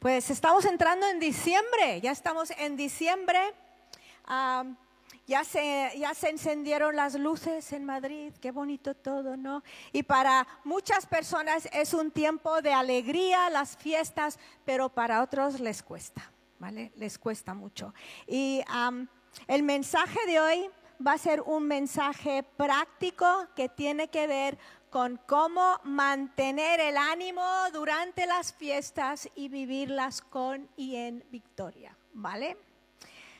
Pues estamos entrando en diciembre, ya estamos en diciembre. Ya se, ya se encendieron las luces en Madrid, qué bonito todo, ¿no? Y para muchas personas es un tiempo de alegría, las fiestas, pero para otros les cuesta, ¿vale? Les cuesta mucho. Y el mensaje de hoy va a ser un mensaje práctico que tiene que ver con cómo mantener el ánimo durante las fiestas y vivirlas con y en victoria, ¿vale?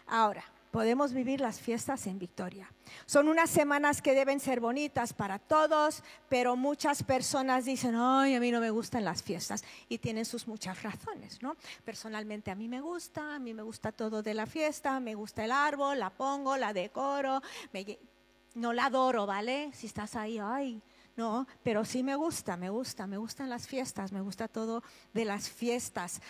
Ahora, podemos vivir las fiestas en victoria. Son unas semanas que deben ser bonitas para todos, pero muchas personas dicen, ay, a mí no me gustan las fiestas y tienen sus muchas razones, ¿no? Personalmente a mí me gusta, a mí me gusta todo de la fiesta, me gusta el árbol, la pongo, la decoro, no la adoro, ¿vale? Si estás ahí, ay, no, pero sí me gusta, me gusta, me gustan las fiestas, me gusta todo de las fiestas.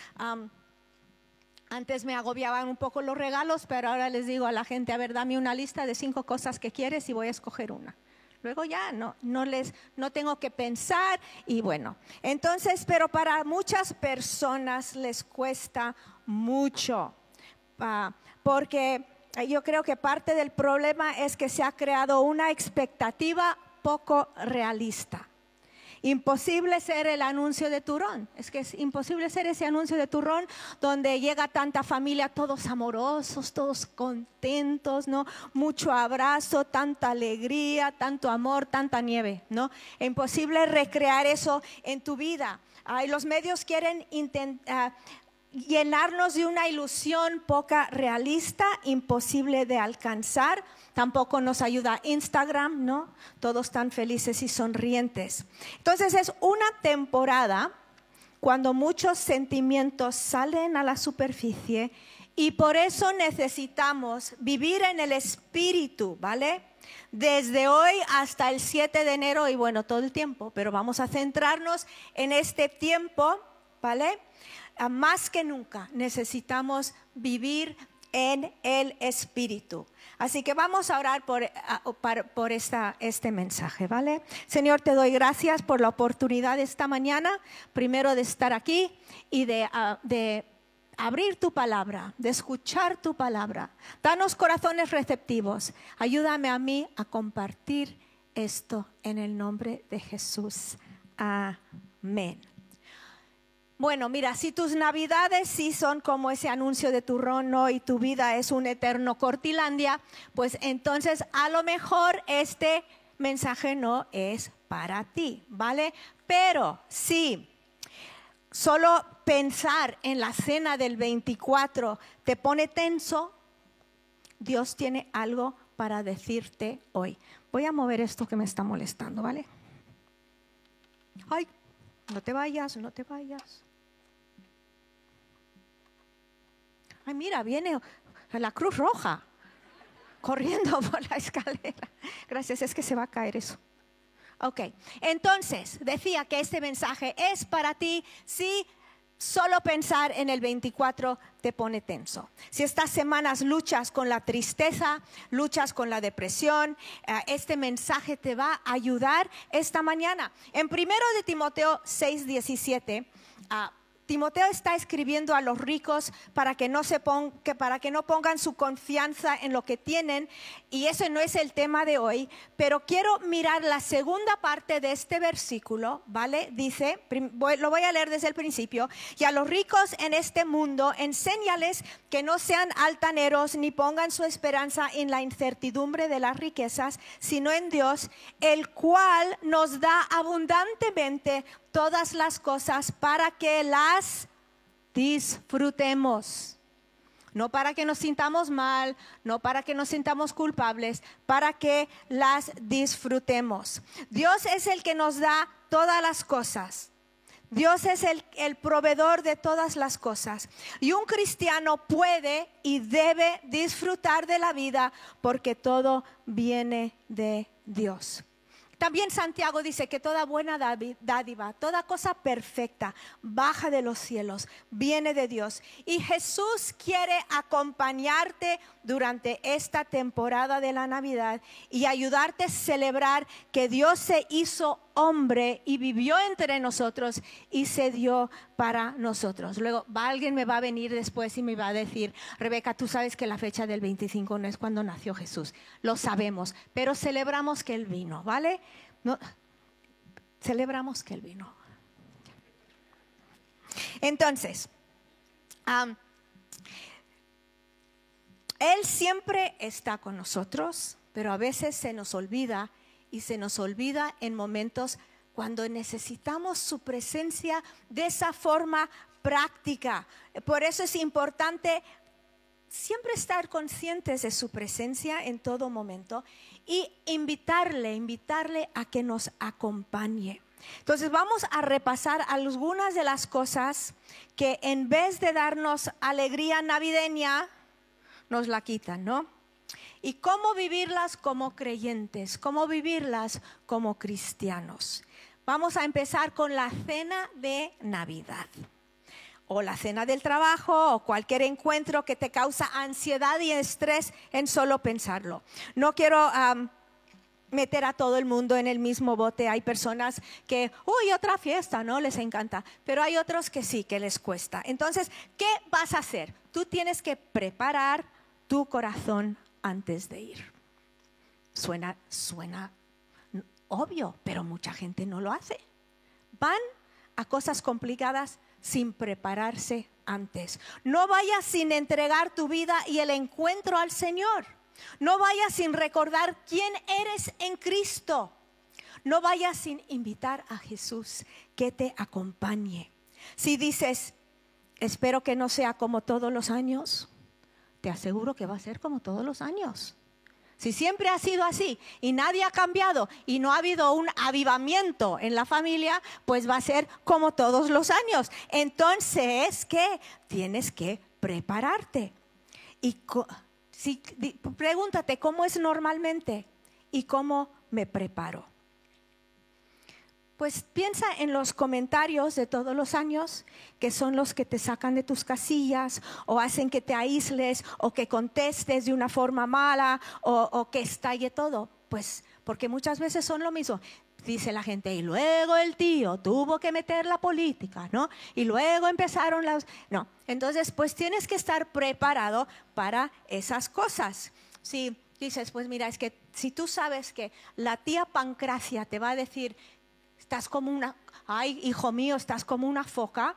antes me agobiaban un poco los regalos, pero ahora les digo a la gente, a ver, dame una lista de cinco cosas que quieres y voy a escoger una. Luego ya no, no les, no tengo que pensar y bueno. Entonces, pero para muchas personas les cuesta mucho, porque yo creo que parte del problema es que se ha creado una expectativa poco realista. Imposible ser el anuncio de turrón. Es que es imposible ser ese anuncio de turrón donde llega tanta familia, todos amorosos, todos contentos, ¿no? Mucho abrazo, tanta alegría, tanto amor, tanta nieve, ¿no? Imposible recrear eso en tu vida. los medios quieren intentar llenarnos de una ilusión poca realista, imposible de alcanzar. Tampoco nos ayuda Instagram, ¿no? Todos tan felices y sonrientes. Entonces es una temporada cuando muchos sentimientos salen a la superficie y por eso necesitamos vivir en el espíritu, ¿vale? Desde hoy hasta el 7 de enero y bueno, todo el tiempo, pero vamos a centrarnos en este tiempo, ¿vale? más que nunca necesitamos vivir en el Espíritu. Así que vamos a orar por, por esta, este mensaje, ¿vale? Señor, te doy gracias por la oportunidad de esta mañana, primero de estar aquí y de, de abrir tu palabra, de escuchar tu palabra. Danos corazones receptivos. Ayúdame a mí a compartir esto en el nombre de Jesús. Amén. Bueno, mira, si tus navidades sí son como ese anuncio de tu rono y tu vida es un eterno cortilandia, pues entonces a lo mejor este mensaje no es para ti, ¿vale? Pero sí, solo pensar en la cena del 24 te pone tenso, Dios tiene algo para decirte hoy. Voy a mover esto que me está molestando, ¿vale? Ay, no te vayas, no te vayas. Mira, viene la Cruz Roja corriendo por la escalera. Gracias, es que se va a caer eso. Ok, entonces decía que este mensaje es para ti si solo pensar en el 24 te pone tenso. Si estas semanas luchas con la tristeza, luchas con la depresión, eh, este mensaje te va a ayudar esta mañana. En primero de Timoteo 6, 17, Timoteo está escribiendo a los ricos para que, no se para que no pongan su confianza en lo que tienen y ese no es el tema de hoy, pero quiero mirar la segunda parte de este versículo, ¿vale? Dice, lo voy a leer desde el principio, y a los ricos en este mundo enséñales que no sean altaneros ni pongan su esperanza en la incertidumbre de las riquezas, sino en Dios, el cual nos da abundantemente todas las cosas para que las disfrutemos. No para que nos sintamos mal, no para que nos sintamos culpables, para que las disfrutemos. Dios es el que nos da todas las cosas. Dios es el, el, proveedor de todas las cosas. Y un cristiano puede y debe disfrutar de la vida porque todo viene de Dios. También Santiago dice que toda buena dádiva, toda cosa perfecta, baja de los cielos, viene de Dios. Y Jesús quiere acompañarte durante esta temporada de la Navidad y ayudarte a celebrar que Dios se hizo hombre y vivió entre nosotros y se dio para nosotros. Luego alguien me va a venir después y me va a decir, Rebeca, tú sabes que la fecha del 25 no es cuando nació Jesús. Lo sabemos, pero celebramos que Él vino, ¿vale? Celebramos que Él vino. Entonces, Él siempre está con nosotros, pero a veces se nos olvida y se nos olvida en momentos cuando necesitamos su presencia de esa forma práctica. Por eso es importante siempre estar conscientes de su presencia en todo momento y invitarle, invitarle a que nos acompañe. Entonces vamos a repasar algunas de las cosas que en vez de darnos alegría navideña, nos la quitan, ¿no? Y cómo vivirlas como creyentes, cómo vivirlas como cristianos. Vamos a empezar con la cena de Navidad o la cena del trabajo o cualquier encuentro que te causa ansiedad y estrés en solo pensarlo. No quiero meter a todo el mundo en el mismo bote. Hay personas que, uy, otra fiesta, ¿no? Les encanta. Pero hay otros que sí, que les cuesta. Entonces, ¿qué vas a hacer? Tú tienes que preparar tu corazón antes de ir. Suena, suena obvio, pero mucha gente no lo hace. Van a cosas complicadas sin prepararse antes. No vayas sin entregar tu vida y el encuentro al Señor. No vayas sin recordar quién eres en Cristo. No vayas sin invitar a Jesús que te acompañe. Si dices, espero que no sea como todos los años, te aseguro que va a ser como todos los años. Si siempre ha sido así y nadie ha cambiado y no ha habido un avivamiento en la familia, pues va a ser como todos los años. Entonces, ¿qué? Tienes que prepararte. Y si, pregúntate cómo es normalmente y cómo me preparo. Pues piensa en los comentarios de todos los años, que son los que te sacan de tus casillas o hacen que te aísles o que contestes de una forma mala o, o que estalle todo. Pues porque muchas veces son lo mismo dice la gente, y luego el tío tuvo que meter la política, ¿no? Y luego empezaron las... No, entonces pues tienes que estar preparado para esas cosas. Si dices, pues mira, es que si tú sabes que la tía Pancracia te va a decir, estás como una, ay, hijo mío, estás como una foca,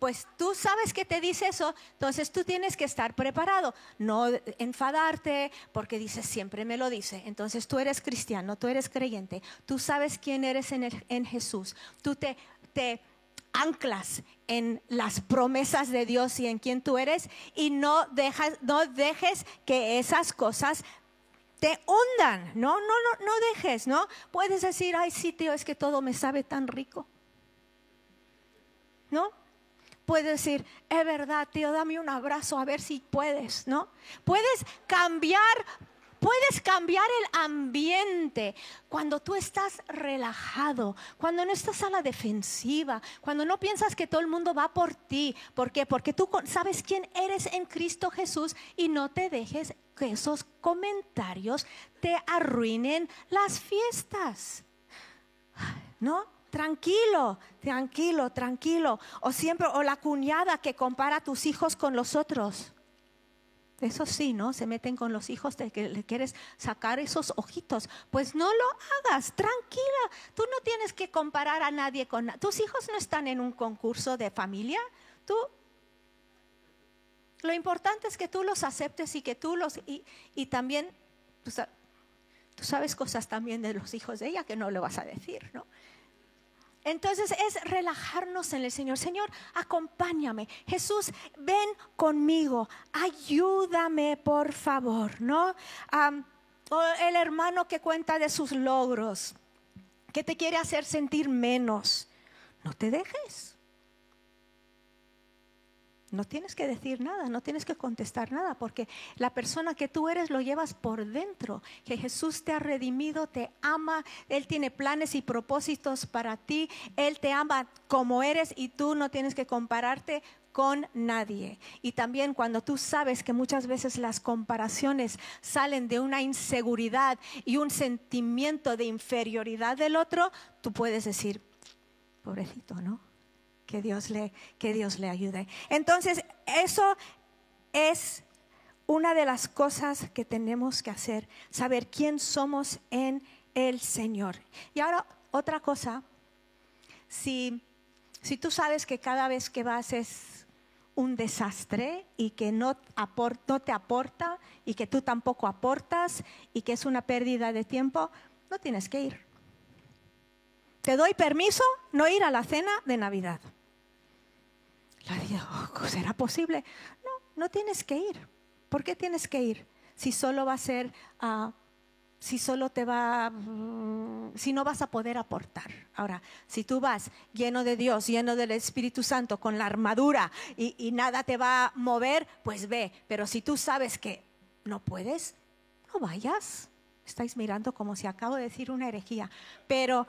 pues tú sabes que te dice eso, entonces tú tienes que estar preparado, no enfadarte porque dices siempre me lo dice. Entonces tú eres cristiano, tú eres creyente, tú sabes quién eres en, Jesús, tú te, te anclas en las promesas de Dios y en quién tú eres y no, dejas, no dejes que esas cosas te hundan, no, no, no, no dejes, ¿no? Puedes decir, ay, sí, tío, es que todo me sabe tan rico. ¿No? Puedes decir, es verdad, tío, dame un abrazo a ver si puedes, ¿no? Puedes cambiar, puedes cambiar el ambiente cuando tú estás relajado, cuando no estás a la defensiva, cuando no piensas que todo el mundo va por ti. ¿Por qué? Porque tú sabes quién eres en Cristo Jesús y no te dejes que esos comentarios te arruinen las fiestas. ¿No? tranquilo, tranquilo, tranquilo. O siempre, o la cuñada que compara a tus hijos con los otros. Eso sí, ¿no? Se meten con los hijos de que le quieres sacar esos ojitos. Pues no lo hagas, tranquila. Tú no tienes que comparar a nadie con... Tus hijos no están en un concurso de familia. Tú... Lo importante es que tú los aceptes y que tú los... Y, también, pues, tú sabes cosas también de los hijos de ella que no le vas a decir, ¿no? Entonces es relajarnos en el Señor. Señor, acompáñame. Jesús, ven conmigo. Ayúdame, por favor, ¿no? el hermano que cuenta de sus logros, que te quiere hacer sentir menos. No te dejes. No tienes que decir nada, no tienes que contestar nada, porque la persona que tú eres lo llevas por dentro, que Jesús te ha redimido, te ama, Él tiene planes y propósitos para ti, Él te ama como eres y tú no tienes que compararte con nadie. Y también cuando tú sabes que muchas veces las comparaciones salen de una inseguridad y un sentimiento de inferioridad del otro, tú puedes decir, pobrecito, ¿no? Que Dios le, que Dios le ayude. Entonces, eso es una de las cosas que tenemos que hacer, saber quién somos en el Señor. Y ahora otra cosa, si, si tú sabes que cada vez que vas es un desastre y que no, no te aporta y que tú tampoco aportas y que es una pérdida de tiempo, no tienes que ir. Te doy permiso no ir a la cena de Navidad. La digo, oh, ¿será posible? No, no tienes que ir. ¿Por qué tienes que ir? Si solo va a ser, uh, si solo te va, uh, si no vas a poder aportar. Ahora, si tú vas lleno de Dios, lleno del Espíritu Santo, con la armadura y, y nada te va a mover, pues ve. Pero si tú sabes que no puedes, no vayas. Estáis mirando como si acabo de decir una herejía. Pero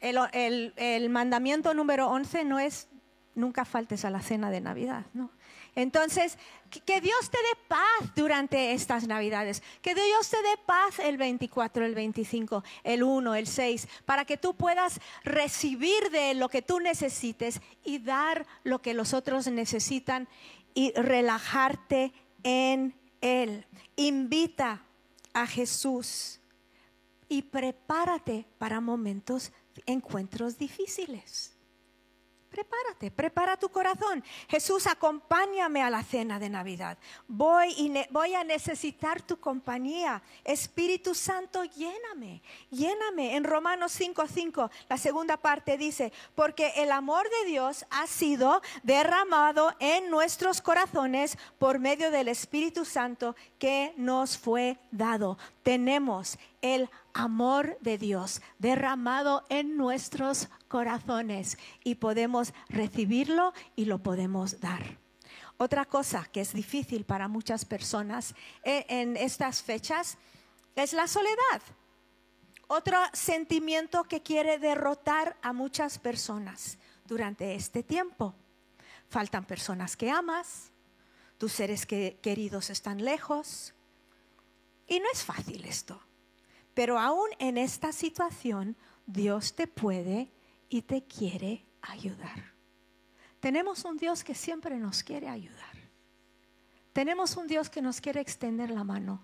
el, mandamiento número 11 no es nunca faltes a la cena de Navidad, ¿no? Entonces, que Dios te dé paz durante estas Navidades, que Dios te dé paz el 24, el 25, el 1, el 6, para que tú puedas recibir de lo que tú necesites y dar lo que los otros necesitan y relajarte en Él. Invita a Jesús y prepárate para momentos, encuentros difíciles. Prepárate, prepara tu corazón. Jesús, acompáñame a la cena de Navidad. Voy, y voy a necesitar tu compañía. Espíritu Santo, lléname, lléname. En Romanos 5:5, la segunda parte dice, porque el amor de Dios ha sido derramado en nuestros corazones por medio del Espíritu Santo que nos fue dado. Tenemos el amor de Dios derramado en nuestros corazones y podemos recibirlo y lo podemos dar. Otra cosa que es difícil para muchas personas eh, en estas fechas es la soledad. Otro sentimiento que quiere derrotar a muchas personas durante este tiempo. Faltan personas que amas, tus seres queridos están lejos. Y no es fácil esto. Pero aún en esta situación, Dios te puede y te quiere ayudar. Tenemos un Dios que siempre nos quiere ayudar. Tenemos un Dios que nos quiere extender la mano.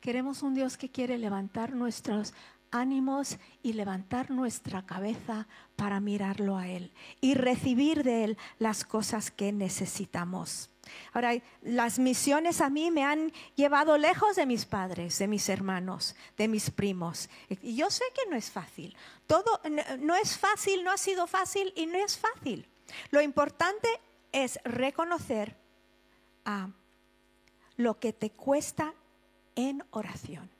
Queremos un Dios que quiere levantar nuestros ánimos y levantar nuestra cabeza para mirarlo a Él y recibir de Él las cosas que necesitamos. Ahora, las misiones a mí me han llevado lejos de mis padres, de mis hermanos, de mis primos. Y yo sé que no es fácil. Todo no es fácil, no ha sido fácil y no es fácil. Lo importante es reconocer a lo que te cuesta en oración.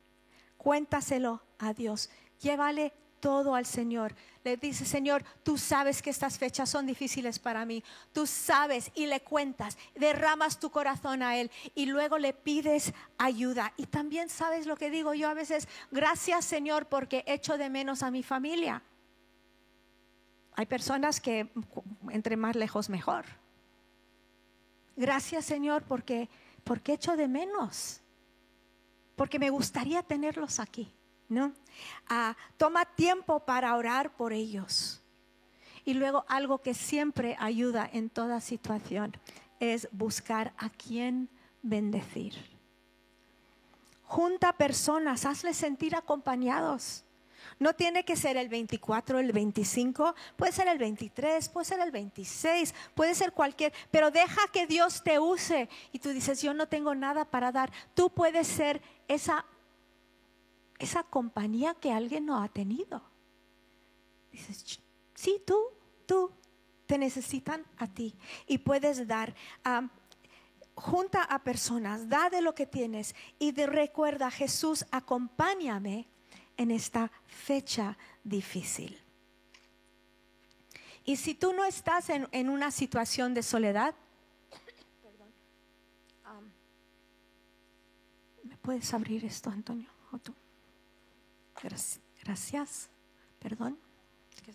Cuéntaselo a Dios. Llévale todo al Señor. Le dice, Señor, tú sabes que estas fechas son difíciles para mí. Tú sabes y le cuentas, derramas tu corazón a Él y luego le pides ayuda. Y también sabes lo que digo yo a veces, gracias Señor porque echo de menos a mi familia. Hay personas que entre más lejos mejor. Gracias Señor porque, porque echo de menos. Porque me gustaría tenerlos aquí. ¿no? Ah, toma tiempo para orar por ellos. Y luego algo que siempre ayuda en toda situación es buscar a quien bendecir. Junta personas, hazles sentir acompañados. No tiene que ser el 24, el 25, puede ser el 23, puede ser el 26, puede ser cualquier, pero deja que Dios te use y tú dices, yo no tengo nada para dar. Tú puedes ser esa esa compañía que alguien no ha tenido. Dices, sí, tú, tú, te necesitan a ti y puedes dar. junta a personas, da de lo que tienes y recuerda, Jesús, acompáñame en esta fecha difícil. Y si tú no estás en, en una situación de soledad, ¿Me puedes abrir esto, Antonio? ¿O tú? Gracias. Perdón. Que.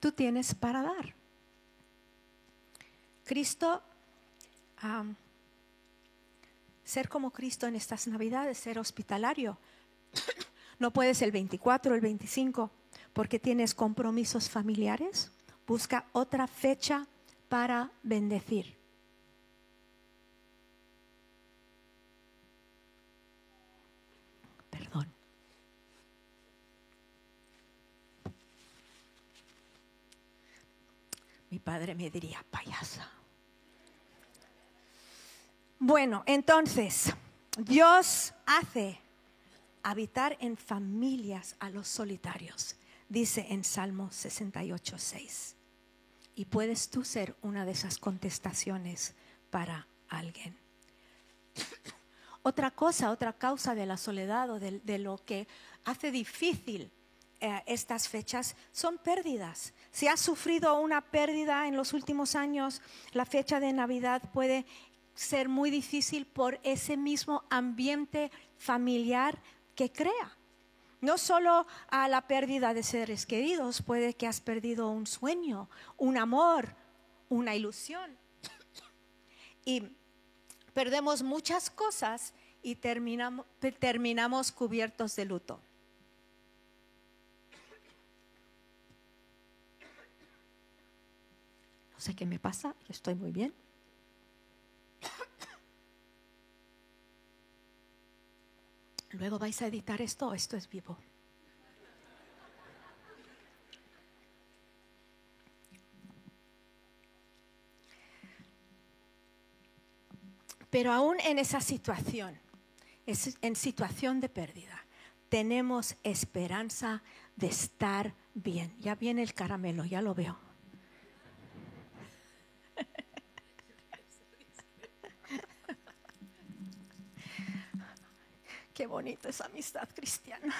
Tú tienes para dar. Cristo, ser como Cristo en estas Navidades, ser hospitalario. No puedes el 24, el 25, porque tienes compromisos familiares. Busca otra fecha para bendecir. Perdón. Mi padre me diría payasa. Bueno, entonces, Dios hace habitar en familias a los solitarios, dice en Salmo 68, 6. Y puedes tú ser una de esas contestaciones para alguien. Otra cosa, otra causa de la soledad o de, lo que hace difícil eh, estas fechas son pérdidas. Si has sufrido una pérdida en los últimos años, la fecha de Navidad puede ser muy difícil por ese mismo ambiente familiar que crea. No solo a la pérdida de seres queridos, puede que has perdido un sueño, un amor, una ilusión. Y perdemos muchas cosas y terminamos, terminamos cubiertos de luto. No sé qué me pasa, estoy muy bien. Luego vais a editar esto, esto es vivo. Pero aún en esa situación, en situación de pérdida, tenemos esperanza de estar bien. Ya viene el caramelo, ya lo veo. Qué bonita esa amistad cristiana.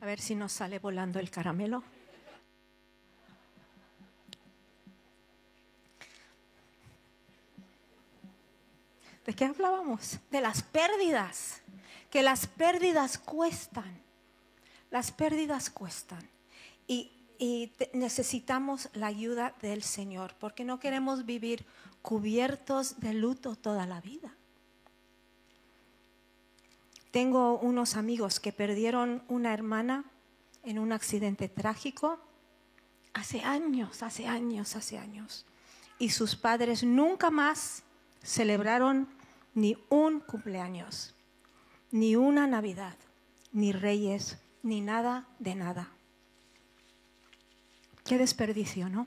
A ver si nos sale volando el caramelo. ¿De qué hablábamos? De las pérdidas. Que las pérdidas cuestan. Las pérdidas cuestan. Y, y necesitamos la ayuda del Señor, porque no queremos vivir cubiertos de luto toda la vida. Tengo unos amigos que perdieron una hermana en un accidente trágico hace años, hace años, hace años. Y sus padres nunca más celebraron ni un cumpleaños, ni una Navidad, ni reyes, ni nada de nada. Qué desperdicio, ¿no?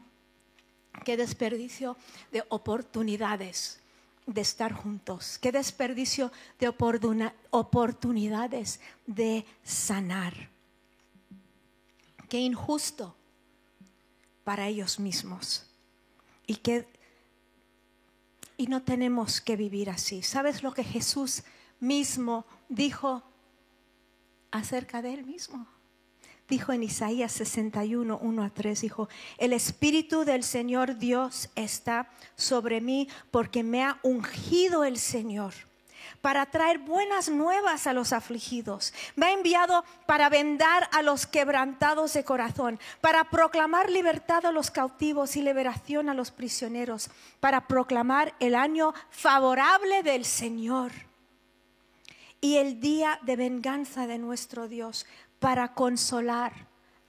Qué desperdicio de oportunidades de estar juntos. Qué desperdicio de oportunidades de sanar. Qué injusto para ellos mismos. Y que y no tenemos que vivir así. ¿Sabes lo que Jesús mismo dijo acerca de él mismo? Dijo en Isaías 61, 1 a 3, dijo, el Espíritu del Señor Dios está sobre mí porque me ha ungido el Señor para traer buenas nuevas a los afligidos. Me ha enviado para vendar a los quebrantados de corazón, para proclamar libertad a los cautivos y liberación a los prisioneros, para proclamar el año favorable del Señor y el día de venganza de nuestro Dios, para consolar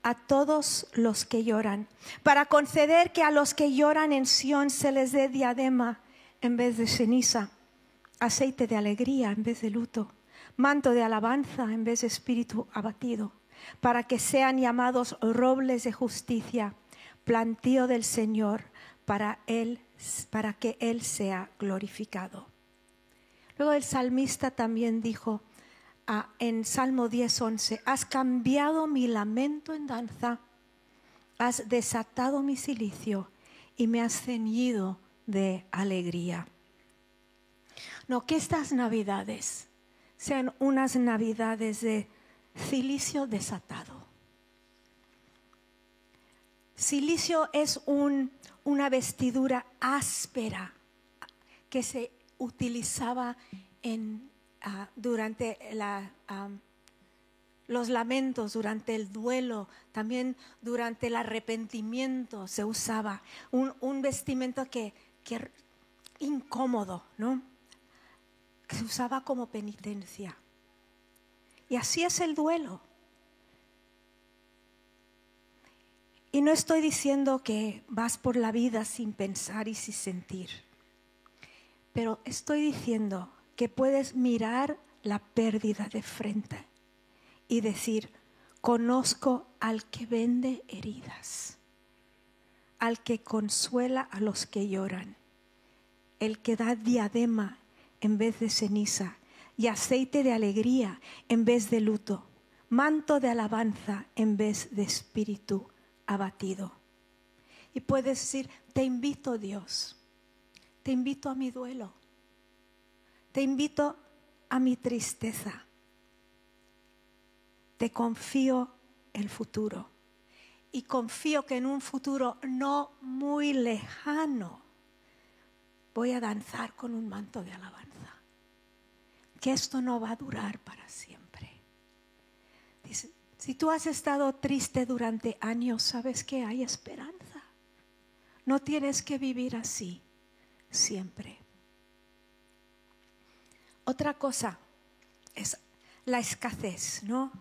a todos los que lloran, para conceder que a los que lloran en Sión se les dé diadema en vez de ceniza, aceite de alegría en vez de luto, manto de alabanza en vez de espíritu abatido, para que sean llamados robles de justicia, plantío del Señor, para él para que él sea glorificado. Luego el salmista también dijo, en Salmo 10, 11, has cambiado mi lamento en danza, has desatado mi silicio y me has ceñido de alegría. No, que estas navidades sean unas navidades de silicio desatado. Silicio es un, una vestidura áspera que se utilizaba en, ah, durante los lamentos, durante el duelo, también durante el arrepentimiento se usaba un, un que incómodo, ¿no? Que se usaba como penitencia. Y así es el duelo. Y no estoy diciendo que vas por la vida sin pensar y sin sentir, pero estoy diciendo que puedes mirar la pérdida de frente y decir, conozco al que vende heridas, al que consuela a los que lloran, el que da diadema en vez de ceniza y aceite de alegría en vez de luto, manto de alabanza en vez de espíritu abatido. Y puedes decir, te invito Dios, te invito a mi duelo, te invito a mi tristeza, te confío el futuro y confío que en un futuro no muy lejano voy a danzar con un manto de alabanza, que esto no va a durar para siempre. Dice, si tú has estado triste durante años, sabes que hay esperanza. No tienes que vivir así siempre. Otra cosa es la escasez, ¿no?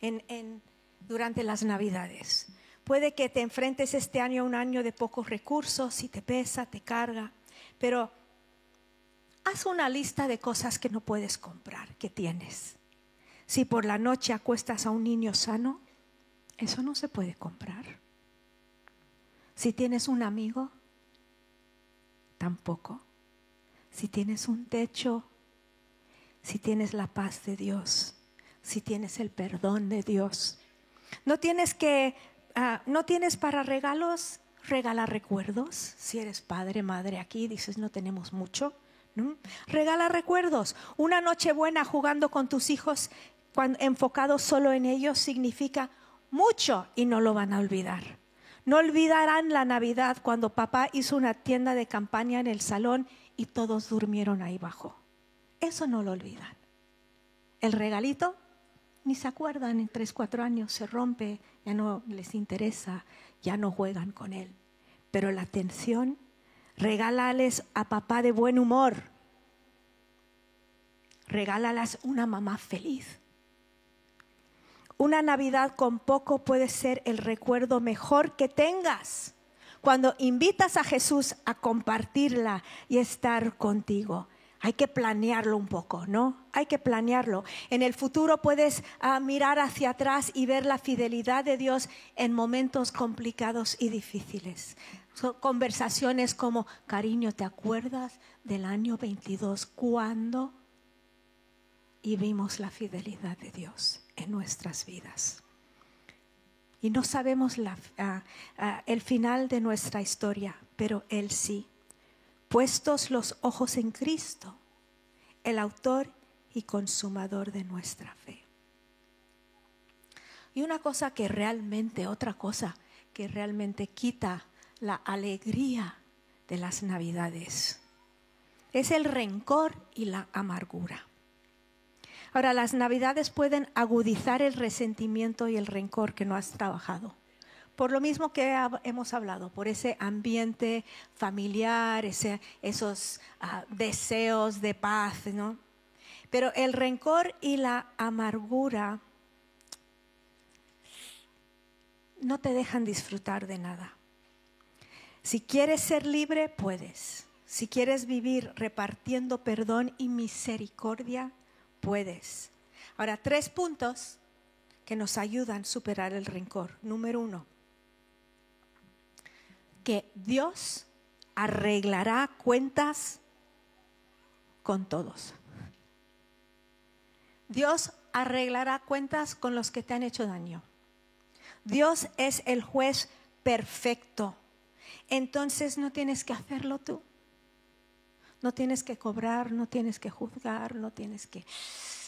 En, durante las Navidades. Puede que te enfrentes este año a un año de pocos recursos, si te pesa, te carga, pero haz una lista de cosas que no puedes comprar, que tienes. Si por la noche acuestas a un niño sano, eso no se puede comprar. Si tienes un amigo, tampoco. Si tienes un techo, si tienes la paz de Dios, si tienes el perdón de Dios. No tienes que, ah, no tienes para regalos, regala recuerdos. Si eres padre, madre aquí, dices no tenemos mucho. Regala recuerdos. Una noche buena jugando con tus hijos cuando enfocado solo en ellos significa mucho y no lo van a olvidar. No olvidarán la Navidad cuando papá hizo una tienda de campaña en el salón y todos durmieron ahí abajo. Eso no lo olvidan. El regalito, ni se acuerdan, en tres, cuatro años se rompe, ya no les interesa, ya no juegan con él. Pero la atención, regálales a papá de buen humor, regálalas una mamá feliz una Navidad con poco puede ser el recuerdo mejor que tengas cuando invitas a Jesús a compartirla y estar contigo. Hay que planearlo un poco, ¿no? Hay que planearlo. En el futuro puedes ah, mirar hacia atrás y ver la fidelidad de Dios en momentos complicados y difíciles. conversaciones como, cariño, ¿te acuerdas del año 22 cuando? Y vimos la fidelidad de Dios en nuestras vidas. Y no sabemos ah, ah, el final de nuestra historia, pero Él sí. Puestos los ojos en Cristo, el autor y consumador de nuestra fe. Y una cosa que realmente, otra cosa que realmente quita la alegría de las navidades, es el rencor y la amargura. Ahora, las navidades pueden agudizar el resentimiento y el rencor que no has trabajado. Por lo mismo que hemos hablado, por ese ambiente familiar, esos ah, deseos de paz, ¿no? Pero el rencor y la amargura no te dejan disfrutar de nada. Si quieres ser libre, puedes. Si quieres vivir repartiendo perdón y misericordia, puedes. Ahora, tres puntos que nos ayudan a superar el rencor. Número uno, que Dios arreglará cuentas con todos. Dios arreglará cuentas con los que te han hecho daño. Dios es el juez perfecto. Entonces no tienes que hacerlo tú. No tienes que cobrar, no tienes que juzgar, no tienes que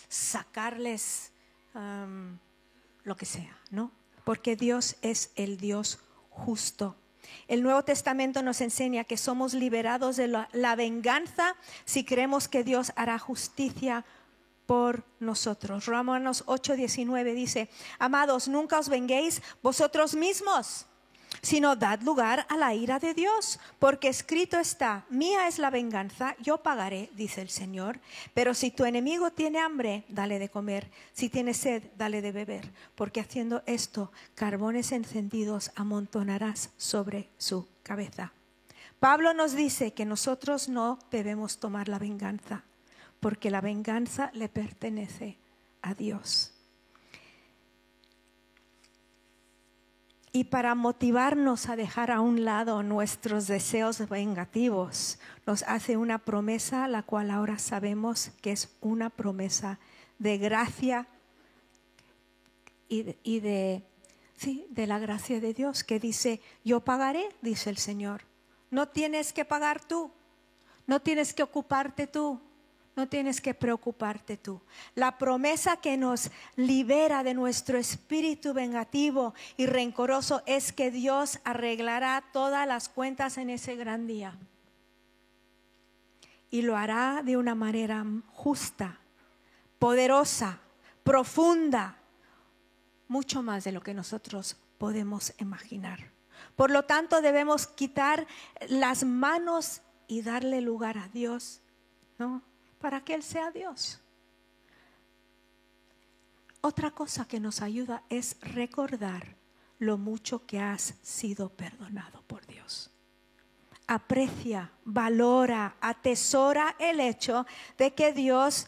sacarles lo que sea, ¿no? Porque Dios es el Dios justo. El Nuevo Testamento nos enseña que somos liberados de la, venganza si creemos que Dios hará justicia por nosotros. Romanos 8:19 dice, amados, nunca os venguéis vosotros mismos, sino dad lugar a la ira de Dios, porque escrito está, mía es la venganza, yo pagaré, dice el Señor. Pero si tu enemigo tiene hambre, dale de comer, si tiene sed, dale de beber, porque haciendo esto, carbones encendidos amontonarás sobre su cabeza. Pablo nos dice que nosotros no debemos tomar la venganza porque la venganza le pertenece a Dios. Y para motivarnos a dejar a un lado nuestros deseos vengativos, nos hace una promesa, la cual ahora sabemos que es una promesa de gracia y de, sí, de la gracia de Dios, que dice, yo pagaré, dice el Señor. No tienes que pagar tú, no tienes que ocuparte tú, no tienes que preocuparte tú. La promesa que nos libera de nuestro espíritu vengativo y rencoroso es que Dios arreglará todas las cuentas en ese gran día. Y lo hará de una manera justa, poderosa, profunda, mucho más de lo que nosotros podemos imaginar. Por lo tanto, debemos quitar las manos y darle lugar a Dios, ¿no? Para que Él sea Dios. Otra cosa que nos ayuda es recordar lo mucho que has sido perdonado por Dios. Aprecia, valora, atesora el hecho de que Dios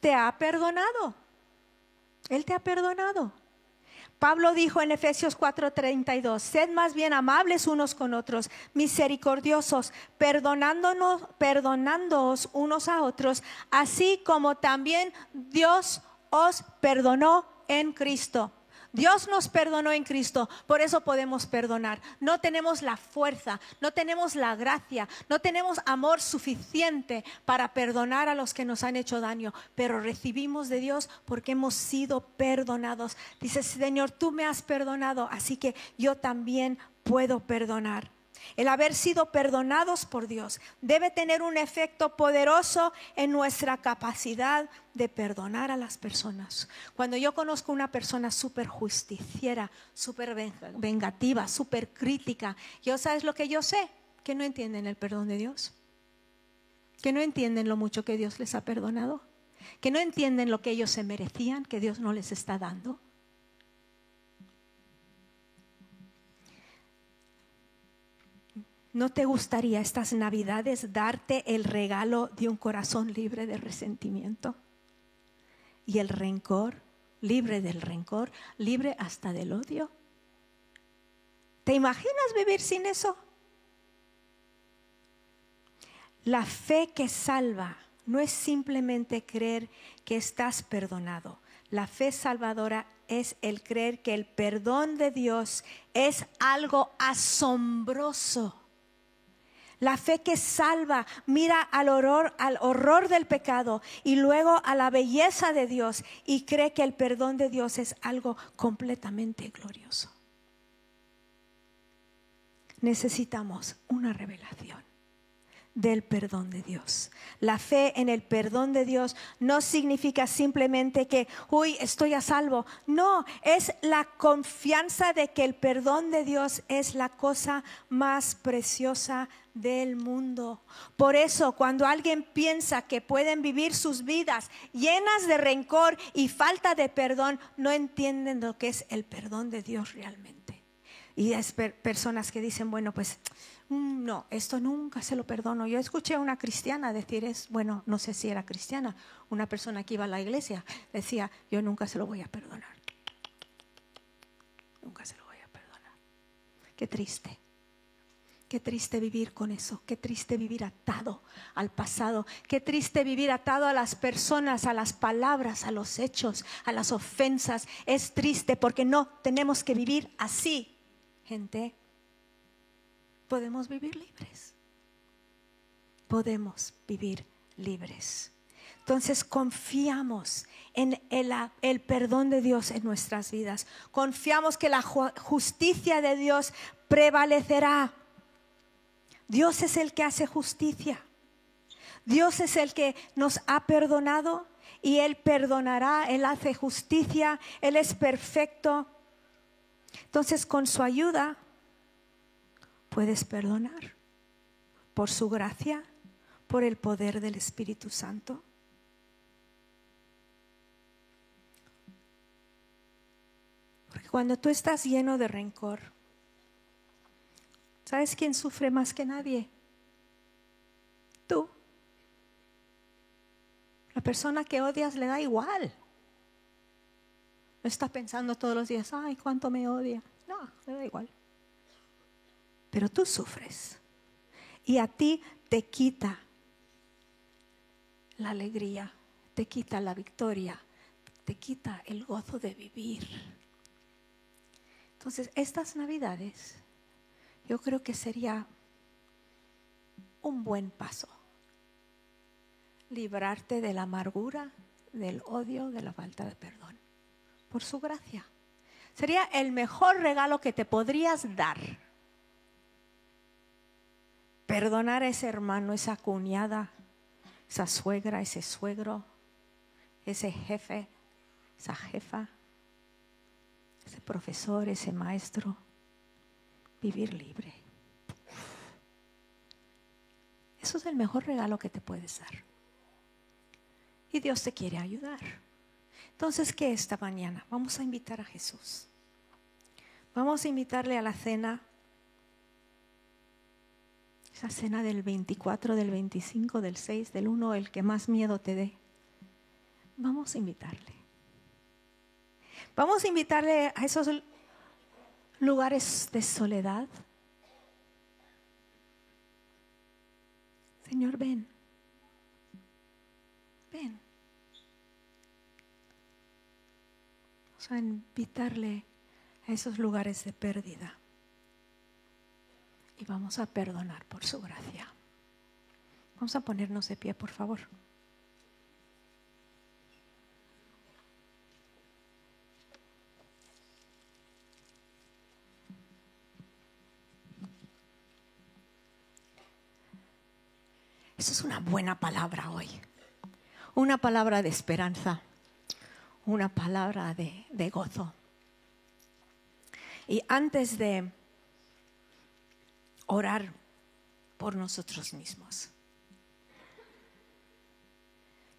te ha perdonado. Él te ha perdonado. Pablo dijo en Efesios 4:32, sed más bien amables unos con otros, misericordiosos, perdonándonos, perdonándoos unos a otros, así como también Dios os perdonó en Cristo. Dios nos perdonó en Cristo, por eso podemos perdonar. No tenemos la fuerza, no tenemos la gracia, no tenemos amor suficiente para perdonar a los que nos han hecho daño, pero recibimos de Dios porque hemos sido perdonados. Dice, Señor, tú me has perdonado, así que yo también puedo perdonar. El haber sido perdonados por Dios debe tener un efecto poderoso en nuestra capacidad de perdonar a las personas. Cuando yo conozco una persona súper justiciera, súper vengativa, súper crítica, yo sabes lo que yo sé, que no entienden el perdón de Dios, que no entienden lo mucho que Dios les ha perdonado, que no entienden lo que ellos se merecían, que Dios no les está dando. ¿No te gustaría estas navidades darte el regalo de un corazón libre de resentimiento? Y el rencor, libre del rencor, libre hasta del odio. ¿Te imaginas vivir sin eso? La fe que salva no es simplemente creer que estás perdonado. La fe salvadora es el creer que el perdón de Dios es algo asombroso la fe que salva mira al horror, al horror del pecado y luego a la belleza de Dios y cree que el perdón de Dios es algo completamente glorioso. Necesitamos una revelación del perdón de Dios. La fe en el perdón de Dios no significa simplemente que, uy, estoy a salvo. No, es la confianza de que el perdón de Dios es la cosa más preciosa del mundo. Por eso, cuando alguien piensa que pueden vivir sus vidas llenas de rencor y falta de perdón, no entienden lo que es el perdón de Dios realmente. Y es personas que dicen, bueno, pues Mm, no, esto nunca se lo perdono. Yo escuché a una cristiana decir, es, bueno, no sé si era cristiana, una persona que iba a la iglesia, decía, yo nunca se lo voy a perdonar. Nunca se lo voy a perdonar. Qué triste. Qué triste vivir con eso, qué triste vivir atado al pasado, qué triste vivir atado a las personas, a las palabras, a los hechos, a las ofensas. Es triste porque no tenemos que vivir así, gente podemos vivir libres. Podemos vivir libres. Entonces confiamos en el, perdón de Dios en nuestras vidas. Confiamos que la justicia de Dios prevalecerá. Dios es el que hace justicia. Dios es el que nos ha perdonado y Él perdonará, Él hace justicia, Él es perfecto. Entonces con su ayuda puedes perdonar por su gracia, por el poder del Espíritu Santo. Porque cuando tú estás lleno de rencor, ¿sabes quién sufre más que nadie? Tú. La persona que odias le da igual. No está pensando todos los días, ay, cuánto me odia. No, le da igual. Pero tú sufres. Y a ti te quita la alegría, te quita la victoria, te quita el gozo de vivir. Entonces, estas navidades yo creo que sería un buen paso librarte de la amargura, del odio, de la falta de perdón, por su gracia. Sería el mejor regalo que te podrías dar. Perdonar a ese hermano, esa cuñada, esa suegra, ese suegro, ese jefe, esa jefa, ese profesor, ese maestro. Vivir libre. Eso es el mejor regalo que te puedes dar y Dios te quiere ayudar. Entonces, ¿qué esta mañana? Vamos a invitar a Jesús. Vamos a invitarle a la cena, esa cena del 24, del 25, del 6, del 1, el que más miedo te dé. Vamos a invitarle. Vamos a invitarle a esos lugares de soledad. Señor, ven. Ven. a invitarle a esos lugares de pérdida y vamos a perdonar por su gracia. Vamos a ponernos de pie, por favor. Es una buena palabra hoy, una palabra de esperanza una palabra de, gozo. Y antes de orar por nosotros mismos,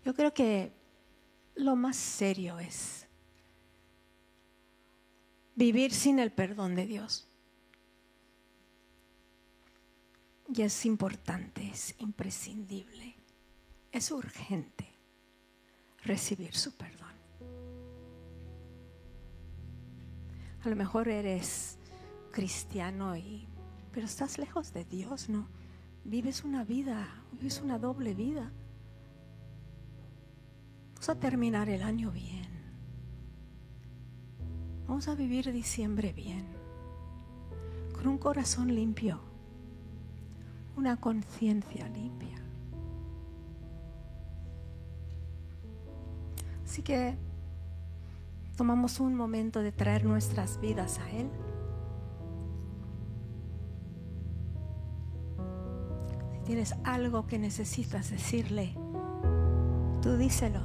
yo creo que lo más serio es vivir sin el perdón de Dios. Y es importante, es imprescindible, es urgente recibir su perdón. A lo mejor eres cristiano y pero estás lejos de Dios, ¿no? Vives una vida, vives una doble vida. Vamos a terminar el año bien. Vamos a vivir diciembre bien. Con un corazón limpio. Una conciencia limpia. Así que tomamos un momento de traer nuestras vidas a Él. Si tienes algo que necesitas decirle, tú díselo.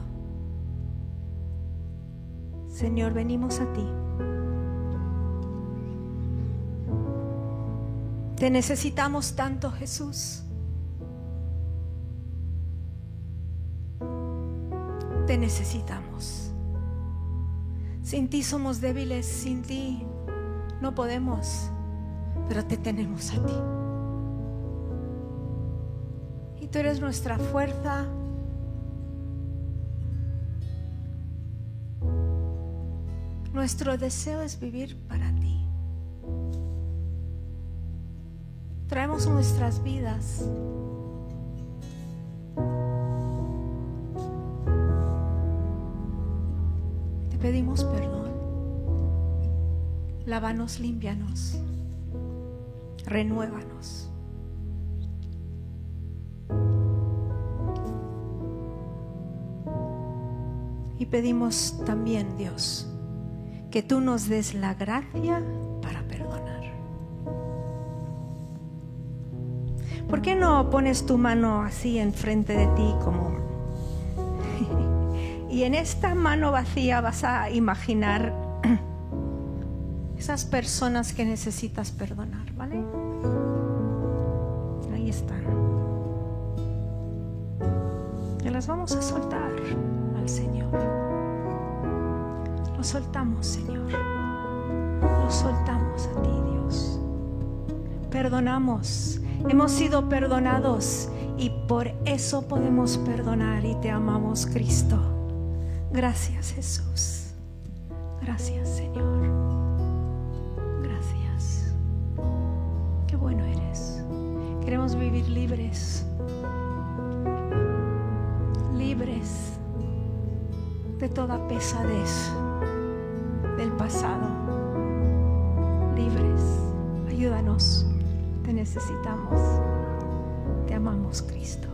Señor, venimos a ti. Te necesitamos tanto, Jesús. Te necesitamos. Sin ti somos débiles, sin ti no podemos, pero te tenemos a ti. Y tú eres nuestra fuerza. Nuestro deseo es vivir para ti. Nuestras vidas pedimos perdón. Lávanos, límpianos, renuévanos. Y pedimos también, Dios, que tú nos des la gracia ¿Por qué no pones tu mano así enfrente de ti como... y en esta mano vacía vas a imaginar esas personas que necesitas perdonar, ¿vale? Ahí están. Y las vamos a soltar al Señor. Lo soltamos, Señor. Lo soltamos a ti, Dios. Perdonamos Hemos sido perdonados y por eso podemos perdonar y te amamos, Cristo. Gracias, Jesús. Gracias, Señor. Gracias. Qué bueno eres. Queremos vivir libres. Libres de toda pesadez del pasado. Libres. Ayúdanos necesitamos. Te amamos, Cristo.